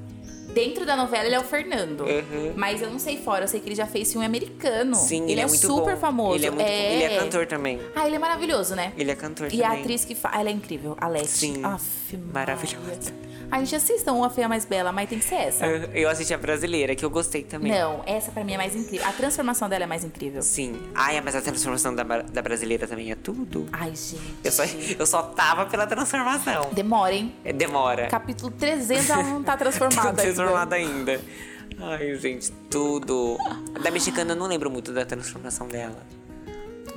Dentro da novela ele é o Fernando. Uhum. Mas eu não sei fora. Eu sei que ele já fez filme americano. Sim, ele, ele, é, muito super bom. famoso. Ele é muito bom. Ele é cantor também. Ah, ele é maravilhoso, né? Ele é cantor E também. a atriz que faz. Ela é incrível, a Leti. Sim. Aff, Maravilhosa. A gente assistam uma feia mais bela, mas tem que ser essa. Eu assisti a brasileira, que eu gostei também. Não, essa pra mim é mais incrível. A transformação dela é mais incrível. Sim. Ai, mas a transformação da, da brasileira também é tudo. Ai, gente. Eu só, eu só tava pela transformação. Demora, hein? É, Demora. Capítulo 300 ela não tá [laughs] transformada. Tá transformada ainda. ainda. Ai, gente, tudo. Da mexicana eu não lembro muito da transformação dela.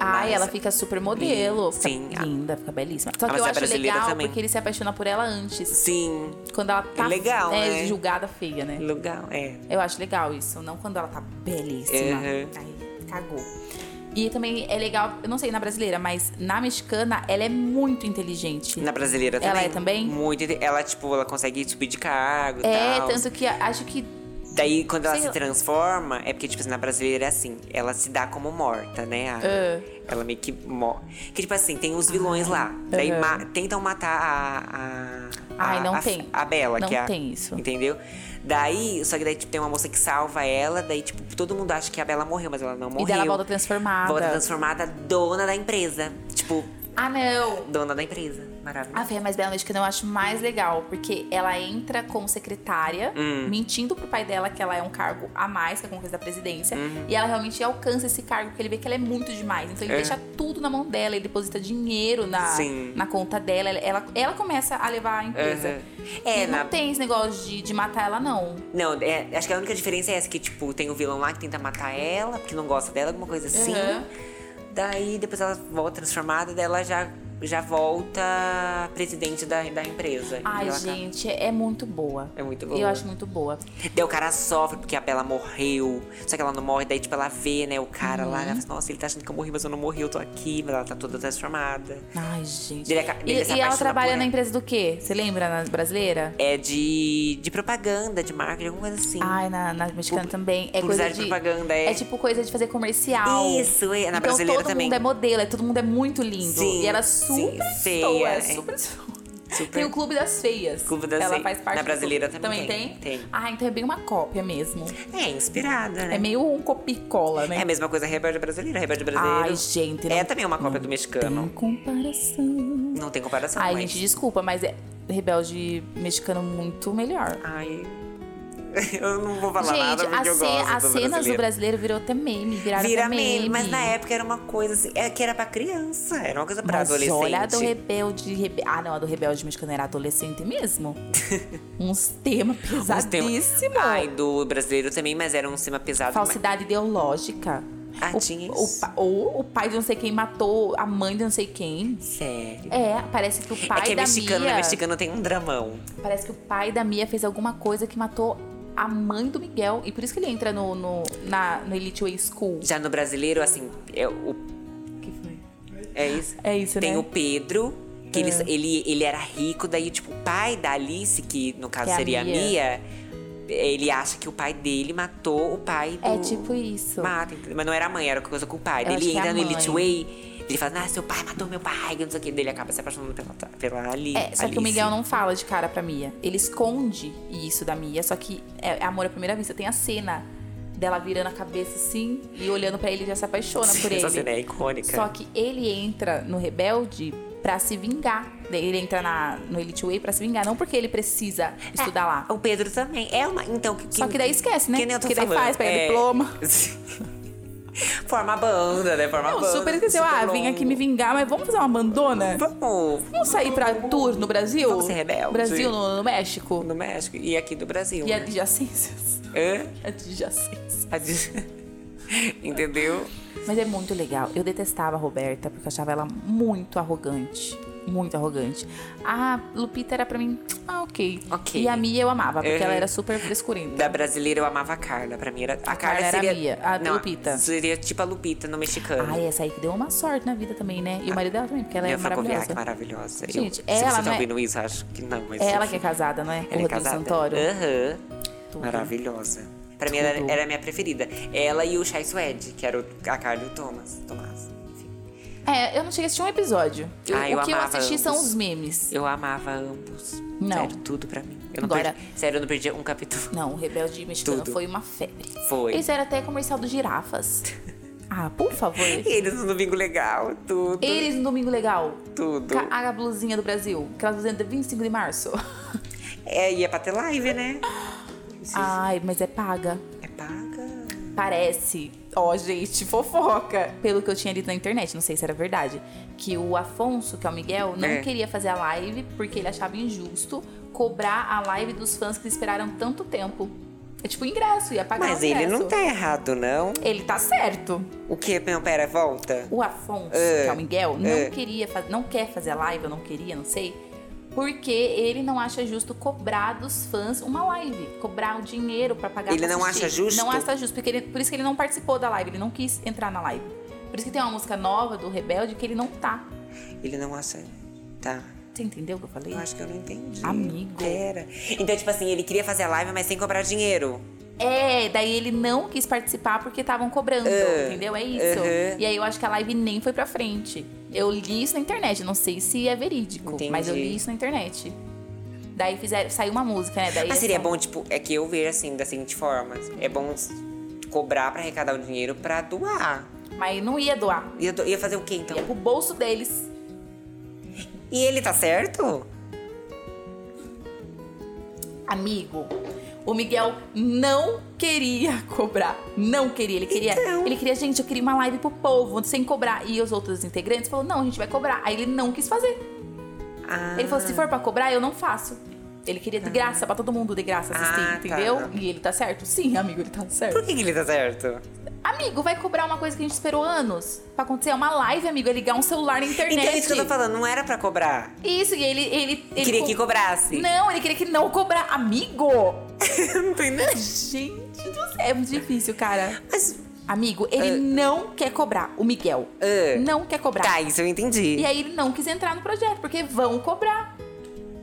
Ai, Mas- ela fica super modelo. Fica Sim. linda, fica belíssima. Só que eu acho legal também. porque ele se apaixona por ela antes. Sim, Quando ela tá legal, é, né? julgada feia, né? legal, é. Eu acho legal isso, não quando ela tá belíssima. Uhum. Aí cagou. E também é legal, eu não sei na brasileira, mas na mexicana ela é muito inteligente. Na brasileira também. Ela é também? Muito. Ela, tipo, ela consegue subir de cargo e É, tal. tanto que acho que. Daí, quando ela Sei se lá. transforma, é porque, tipo assim, na brasileira é assim, ela se dá como morta, né? A- Ah. Ela meio que morre. Que, tipo assim, tem os vilões lá. Daí ma- tentam matar a. a Ai, a- não a- tem. A Bela, Não que é a- tem isso. Entendeu? Daí, só que daí, tipo, tem uma moça que salva ela, daí, tipo, todo mundo acha que a Bela morreu, mas ela não morreu. E dela volta transformada. Volta transformada dona da empresa. Tipo, Ah, não! dona da empresa. A Maravilhoso. Feia Mais Bela Mexicana eu acho mais legal, porque ela entra como secretária, Hum. mentindo pro pai dela que ela é um cargo a mais, que é alguma coisa da presidência, Uhum. e ela realmente alcança esse cargo, porque ele vê que ela é muito demais. Então ele É. deixa tudo na mão dela, ele deposita dinheiro na, Sim. na conta dela, ela, ela começa a levar a empresa. Aham. É, e na- não tem esse negócio de, de matar ela, não. Não, é, acho que a única diferença é essa, que, tipo, tem o vilão lá que tenta matar ela, porque não gosta dela, alguma coisa assim. Uhum. Daí depois ela volta transformada, daí ela já, já volta presidente da, da empresa. Ai, tá- gente, é muito boa. É muito boa. Eu acho muito boa. Daí o cara sofre porque a Bela morreu. Só que ela não morre, daí tipo ela vê, né, o cara lá, Uhum. ela fala, assim, nossa, ele tá achando que eu morri, mas eu não morri, eu tô aqui, mas ela tá toda transformada. Ai, gente. E e ela trabalha na empresa do quê? Você lembra na brasileira? É de, de propaganda, de marketing, alguma coisa assim. Ai, na, na mexicana Pu- também. É coisa de de propaganda, é. É tipo coisa de fazer comercial. Isso, é. Na então, brasileira todo também. mundo é modelo, é, todo mundo é muito lindo. Sim, e ela é sim, super feia, feia, é. super Super. Tem o Clube das Feias. Clube das ela Feias. faz parte Na brasileira clube. também tem. tem, tem. Ah, então é bem uma cópia mesmo. É, inspirada, né? É meio um copia-cola, né? É a mesma coisa Rebelde Brasileira. Rebelde Brasileiro Ai, gente. é não também uma cópia do tem mexicano. comparação. Não tem comparação, Ai, mas... gente, desculpa, mas é Rebelde mexicano muito melhor. Ai, [laughs] Eu não vou falar nada Gente, porque a eu gosto as do cenas do brasileiro. virou até meme, viraram Vira meme, meme. mas na época era uma coisa assim, é que era pra criança, era uma coisa pra Mas adolescente. olha a do Rebelde, Rebe... Ah, não, a do Rebelde Mexicano era adolescente mesmo. [laughs] Uns temas pesadíssimos. Ai, do brasileiro também, mas era um tema pesado. Falsidade ideológica. Ah, o, tinha o isso? pa- Ou o pai de não sei quem matou a mãe de não sei quem. mas- Sério. É, parece que o pai É que é da mexicano, Mia... né? Mexicano tem um dramão. Parece que o pai da Mia fez alguma coisa que matou a mãe do Miguel. E por isso que ele entra no, no, na, no Elite Way School. Já no brasileiro, assim, é, o, que foi? é isso. É isso, Tem né? o Pedro, que ele, É. ele, ele era rico, daí, tipo, o pai da Alice, que no caso Que é seria a Mia. Mia, ele acha que o pai dele matou o pai do. É tipo isso. Mata, mas não era a mãe, era coisa com o pai. Eu ele é entra no. Elite Way, ele fala, ah, seu pai matou meu pai, não sei o que. Daí ele acaba se apaixonando pela, pela Ali. É, só que o Miguel não fala de cara pra Mia. Ele esconde isso da Mia, só que é amor à primeira vista. Tem a cena dela virando a cabeça assim e olhando pra ele e já se apaixona por [laughs] Essa ele. cena é icônica. Só que ele entra no Rebelde pra se vingar. Daí Ele entra na, no Elite Way pra se vingar, não porque ele precisa estudar lá. O Pedro também. É uma. Então, que, Só que daí esquece, né? Que nem eu tô Porque daí falando. faz, pega é... diploma. [laughs] [laughs] Forma a banda, né? Forma Não, banda. super super Ah, vim aqui me vingar, mas vamos fazer uma mandona? Vamos. Vamos sair pra tour no Brasil? Vamos ser rebelde. Brasil, no, no México? No México e aqui do Brasil. E né? adjacências. Hã? Adjacências. Adi- [laughs] Entendeu? Mas é muito legal. Eu detestava a Roberta porque eu achava ela muito arrogante. Muito arrogante. A Lupita era pra mim, ah, ok. Ok. E a Mia eu amava, porque Uhum. ela era super frescurenta. Da brasileira eu amava a Carla. Pra mim era. A, Carla era seria. a Mia, a não, Lupita. Seria tipo a Lupita no mexicano. Ai, essa aí que deu uma sorte na vida também, né? E o marido dela também, porque ela é maravilhosa. Fragoviac maravilhosa. Gente, eu, ela se você não tá é- ouvindo isso, acho que não, mas. É ela que é casada, não é? Com o Ela é Rodrigo casada. Santoro. Aham. Tudo. Maravilhosa. Pra mim, Tudo. era a minha preferida. Ela e o Chai Suede, que era o, a Carla e o Thomas. Tomás. É, eu não cheguei a assistir um episódio. Eu- Ah, eu o que eu assisti são ambos. os memes. Eu amava ambos. Não. Sério, tudo pra mim. Eu não Agora- perdi, sério, eu não perdi um capítulo. Não, o Rebelde Mexicano Tudo. foi uma febre. Foi. Eles eram até comercial do girafas. [laughs] Ah, por favor. Eles no Domingo Legal, tudo. Eles no Domingo Legal. Tudo. Ca- A blusinha do Brasil. Aquela blusinha de 25 de março. É, e é pra ter live, né? Ai, mas é paga. É paga. Parece, ó, gente, fofoca. Pelo que eu tinha lido na internet, não sei se era verdade. Que o Afonso, que é o Miguel, não É. queria fazer a live porque ele achava injusto cobrar a live dos fãs que esperaram tanto tempo. É tipo ingresso, ia pagar Mas ele não tá errado, não. Ele tá certo. O que? Não, pera, volta. O Afonso, É. que é o Miguel, não É. queria fazer, não quer fazer a live, eu não queria, não sei. Porque ele não acha justo cobrar dos fãs uma live, cobrar o dinheiro pra pagar Ele não acha justo? Não acha justo, porque ele- por isso que ele não participou da live, ele não quis entrar na live. Por isso que tem uma música nova do Rebelde que ele não tá. Ele não acha. Tá. Você entendeu o que eu falei? Eu acho que eu não entendi. Amigo. Pera. Então, tipo assim, ele queria fazer a live, mas sem cobrar dinheiro. É, daí ele não quis participar porque estavam cobrando, Ah, entendeu? É isso. E aí eu acho que a live nem foi pra frente. Eu li isso na internet, não sei se é verídico, mas eu Entendi. li isso na internet. Daí fizeram, saiu uma música, né? Daí Mas seria bom, tipo, é que eu vejo assim, da seguinte forma. É bom cobrar pra arrecadar o dinheiro pra doar. Mas não ia doar. Ia, do- ia fazer o quê, então? Ia pro bolso deles. E ele tá certo? Amigo, o Miguel não queria [laughs] cobrar. Não queria. Ele queria. Então. Ele queria, gente, eu queria uma live pro povo, sem cobrar. E os outros integrantes falaram, não, a gente vai cobrar. Aí ele não quis fazer. Ah, Ele falou: se for pra cobrar, eu não faço. Ele queria de graça, pra todo mundo de graça assistir, Ah, tá. entendeu? E ele tá certo? Sim, amigo, ele tá certo. Por que, que ele tá certo? Amigo, vai cobrar uma coisa que a gente esperou anos pra acontecer. É uma live, amigo, é ligar um celular na internet. Então é isso que eu tô falando, não era pra cobrar. Isso, e ele. ele, ele Queria co- que cobrasse. Não, ele queria que não cobrar. Amigo! [laughs] não. Gente do céu, é muito difícil, cara. Mas. Amigo, ele não quer cobrar. O Miguel Ah. não quer cobrar. Tá, isso eu entendi. E aí ele não quis entrar no projeto, porque vão cobrar.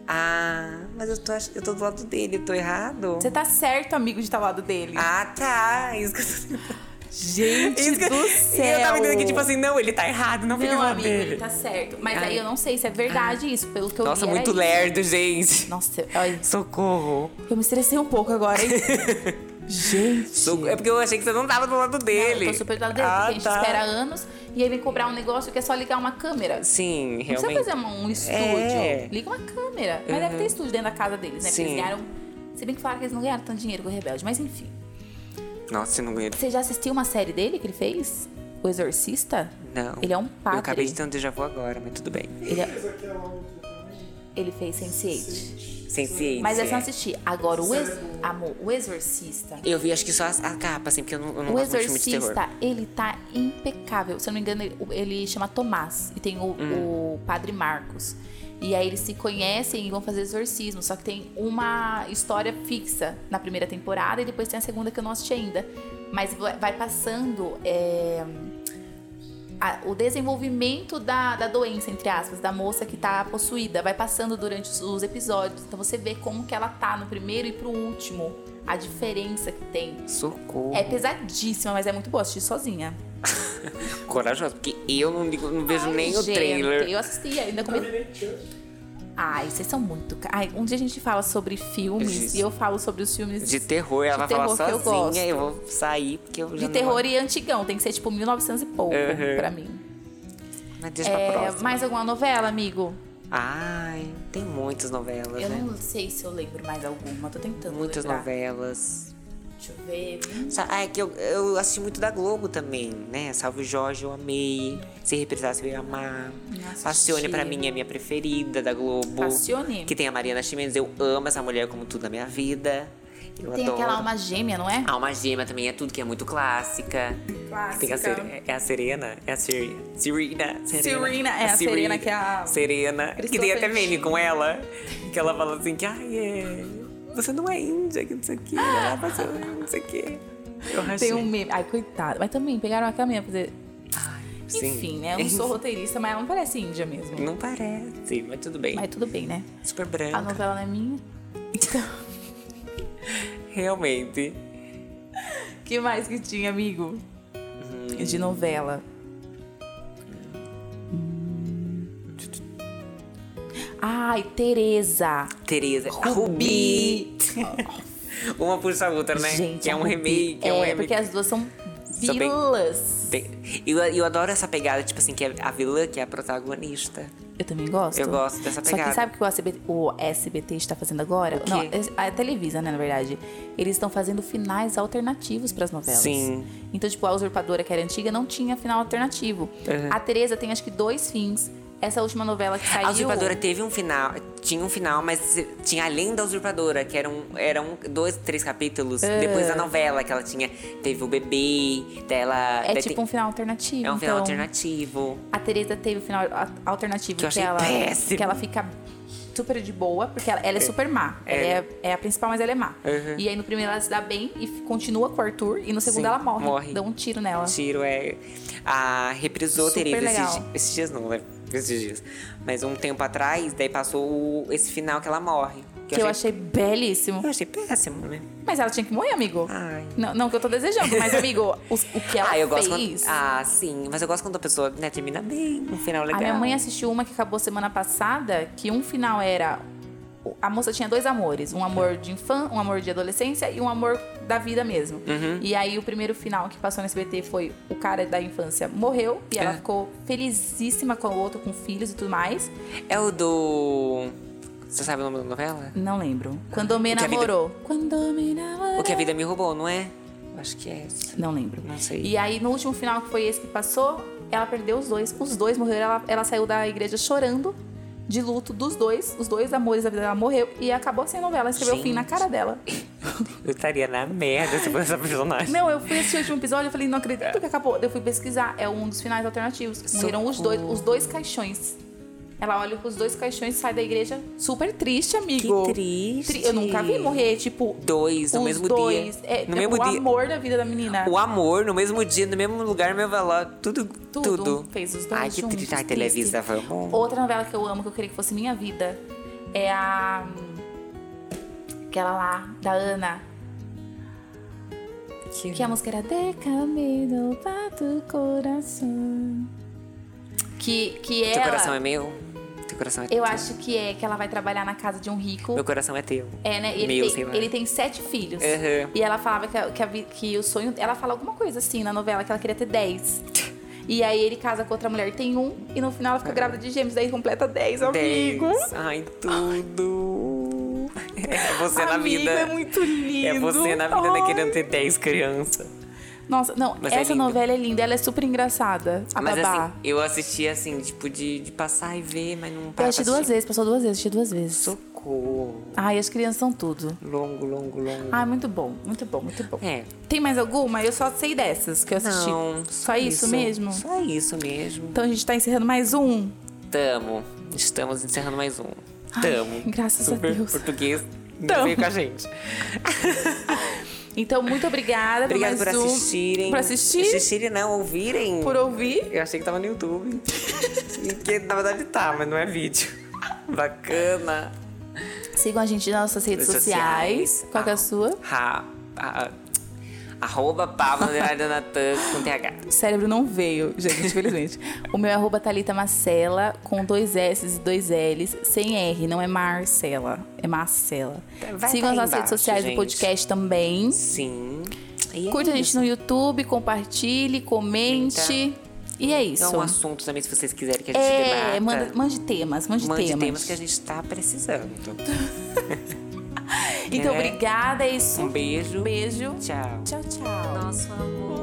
Ah, mas eu tô, eu tô do lado dele, eu tô errado. Você tá certo, amigo, de estar ao lado dele. Ah, tá. Isso que eu tô... [laughs] Gente Isso que... do céu. E eu tava entendendo que, tipo assim, não, ele tá errado, não fica do Não, lado amigo, dele. ele tá certo. Mas Ai. aí eu não sei se é verdade isso, pelo que eu Nossa, vi. era muito isso. lerdo, gente. Nossa, olha, Socorro. eu me estressei um pouco agora, hein? [laughs] Gente. É porque eu achei que você não tava do lado Não, dele. eu tô super do lado dele, ah, porque a gente tá. espera anos e aí vem cobrar um negócio que é só ligar uma câmera. Sim, Não precisa realmente. fazer um estúdio. É. Liga uma câmera. Mas deve ter estúdio dentro da casa deles, né? Porque Sim. eles ganharam Se bem que falaram que eles não ganharam tanto dinheiro com o Rebelde, mas enfim. Nossa, você não ganhou. Você já assistiu uma série dele que ele fez? O Exorcista? Não. Ele é um padre. Eu acabei de ter um déjà vu agora, mas tudo bem. Ele, é- ele fez Sense8. Sense8. Mas é só é. assistir. Agora, o, ex... Amor, o Exorcista. Eu vi acho que só a, capa, assim, porque eu não, eu não O. Exorcista, ele tá impecável. Se eu não me engano, ele, ele chama Tomás. E tem o, Hum. o Padre Marcos. E aí eles se conhecem e vão fazer exorcismo. Só que tem uma história fixa na primeira temporada e depois tem a segunda que eu não assisti ainda. Mas vai passando é, a- o desenvolvimento da, da doença, entre aspas, da moça que tá possuída. Vai passando durante os, os episódios. Então você vê como que ela tá no primeiro e pro último. A diferença que tem. Socorro. É pesadíssima, mas é muito boa assistir sozinha. [laughs] [laughs] Corajoso, porque eu não, ligo, não vejo Ai, nem o gente, trailer. Eu assisti, ainda Eu Chuck. Ai, vocês são muito. Ai, um dia a gente fala sobre filmes e eu falo sobre os filmes De terror, ela de vai falar terror que eu sozinha, gosto. eu, vou sair, porque eu já de terror e antigão. Tem que ser tipo 1900 e pouco Uhum. pra mim. Mas deixa pra É, próxima. mais alguma novela, amigo? Ai, tem muitas novelas, Eu né? não sei se eu lembro mais alguma. Tô tentando Muitas lembrar. novelas. Deixa eu ver. Hum, Ah, é que eu, eu assisti muito da Globo também, né? Salve Jorge, eu amei. Se reprisasse, eu ia amar. Passione, pra mim, é minha preferida da Globo. Passione? Que tem a Mariana Chimenez. Eu amo essa mulher como tudo na minha vida. Eu Tem adoro. aquela alma gêmea, não é? Alma Gêmea também é tudo que é muito clássica. Clássica. Tem a Ser- é a Serena? É a Ser... Serena? Serena, é a Serena, que é a- Serena. Que tem até meme com ela. Que ela fala assim que, ai, é... Você não é índia, que não sei o passou, não sei o que. Eu rachei. Tem um meme. Ai, coitado. Mas também pegaram aquela menina pra fazer. Ai, sim. Enfim, né? Eu não sou roteirista, mas ela não parece índia mesmo. Não parece, mas tudo bem. Mas tudo bem, né? Super A branca. novela não é minha. Então, [laughs] Realmente. que mais que tinha, amigo? De novela. Ai, Tereza. Tereza. Rubi. [laughs] Uma puxa a outra, né? Gente, que é um Rubi- remake. É, um remake. porque as duas são bem- vilas. Eu, eu adoro essa pegada, tipo assim, que é a vilã que é a protagonista. Eu também gosto. Eu gosto dessa Só pegada. que sabe o que o SBT, o SBT está fazendo agora? Não, é a Televisa, né, na verdade. Eles estão fazendo finais alternativos para as novelas. Sim. Então, tipo, a Usurpadora, que era antiga, não tinha final alternativo. Uhum. A Tereza tem acho que dois fins. Essa última novela que saiu. A usurpadora teve um final, tinha um final, mas tinha além da usurpadora, que eram, eram dois, três capítulos. Depois da novela que ela tinha, teve o bebê dela. É tipo tem- um final alternativo. é um final então, alternativo. A Tereza teve o final a- alternativo Que eu achei ela, péssimo. que ela fica super de boa, porque ela, ela é super má. Ela é, é a principal, mas ela é má. Uhum. E aí no primeiro ela se dá bem e continua com o Arthur, e no segundo Sim, ela morre. morre. Dá um tiro nela. Tiro é. A reprisou Tereza esses, esses dias, não, né? Esses dias. Mas um tempo atrás, daí passou o- esse final que ela morre. Que eu achei belíssimo. eu achei péssimo, né? Mas ela tinha que morrer, amigo. Ai. Não, não que eu tô desejando, mas, amigo, [laughs] os- o que ela ah, eu gosto fez. quando. Ah, sim. Mas eu gosto quando a pessoa né, termina bem, um final legal. A minha mãe assistiu uma que acabou semana passada, que um final era. A moça tinha dois amores, um amor de infância, um amor de adolescência e um amor da vida mesmo. Uhum. E aí o primeiro final que passou no SBT foi o cara da infância morreu e ela É. ficou felizíssima com o outro, com filhos e tudo mais. É o do. Você sabe o nome da novela? Não lembro. Quando me a vida- namorou. Quando me namorou. O que a vida me roubou, não é? Acho que é esse. Não lembro. Não sei. E aí, no último final, que foi esse que passou, ela perdeu os dois. Os dois morreram. Ela, ela saiu da igreja chorando, de luto dos dois. Os dois amores da vida dela morreu. E acabou sem novela. Ela escreveu o fim na cara dela. [laughs] Eu estaria na merda se fosse essa personagem. Não, eu fui assistir o último episódio e falei, não acredito que acabou. Eu fui pesquisar. É um dos finais alternativos. Morreram os dois, os dois caixões. Ela olha pros dois caixões, sai da igreja super triste, amigo. Que triste. Tri- Eu nunca vi morrer, tipo, Dois no os mesmo dois. dia. É, no é mesmo o dia. amor da vida da menina. O amor, no mesmo dia, no mesmo lugar, no mesmo tudo, Tudo. tudo. Fez os dois Ai, que triste. Ai. Televisa, vamos. Outra novela que eu amo, que eu queria que fosse minha vida, é a. Aquela lá, da Ana. Que a música era De Camino para tu coração. Que, que Teu ela. coração é meu? Coração é Eu teu? acho que é que ela vai trabalhar na casa de um rico. Meu coração é teu. É, né? Ele, Meu, sei tem, lá. ele tem sete filhos. Uhum. E ela falava que, a- que, a que o sonho. Ela fala alguma coisa assim na novela, que ela queria ter dez. E aí ele casa com outra mulher, tem um, e no final ela fica grávida de gêmeos, daí completa dez, amigo. Dez. Ai, tudo. [laughs] É você na Amigo, vida. é muito lindo. É você na vida né, querendo ter 10 crianças. Nossa, não, Mas é essa lindo. novela é linda, ela é super engraçada. A Mas babá. assim, eu assisti assim, tipo, de, de passar e ver, mas não eu assisti duas vezes, passou duas vezes, assisti duas vezes. Socorro. Ai, as crianças são tudo. Longo, longo, longo. Ai, muito bom, muito bom, muito bom. É. Tem mais alguma? Eu só sei dessas que eu assisti. Não, só isso, mesmo? Só isso mesmo. Então a gente tá encerrando mais um. Tamo. Estamos encerrando mais um. Tamo. graças a Super Deus. português Tamo. veio com a gente. [laughs] Então, muito obrigada Obrigado por um. assistirem. Por assistir? Assistirem, não, ouvirem. Por ouvir. Eu achei que tava no YouTube. e que na verdade tá, mas não é vídeo. [laughs] Bacana. Sigam a gente nas nossas redes Redes sociais. sociais. Qual que é a sua? Ha, a- arroba Pablo Natan com TH. O cérebro não veio, gente, infelizmente. o meu é arroba Thalita Marcela, com dois S e dois L's, sem R, não é Marcela, é Marcela. Vai Sigam as tá nossas redes sociais do gente. podcast também. Sim. E é Curte a gente no YouTube, compartilhe, comente. E é isso. É um assunto também, se vocês quiserem que a gente É, debata. manda, mande temas, mande, Mande temas. temas que a gente tá precisando. [laughs] Então, É. obrigada, é isso. Um beijo. Beijo. Tchau. Tchau, tchau. Nosso amor.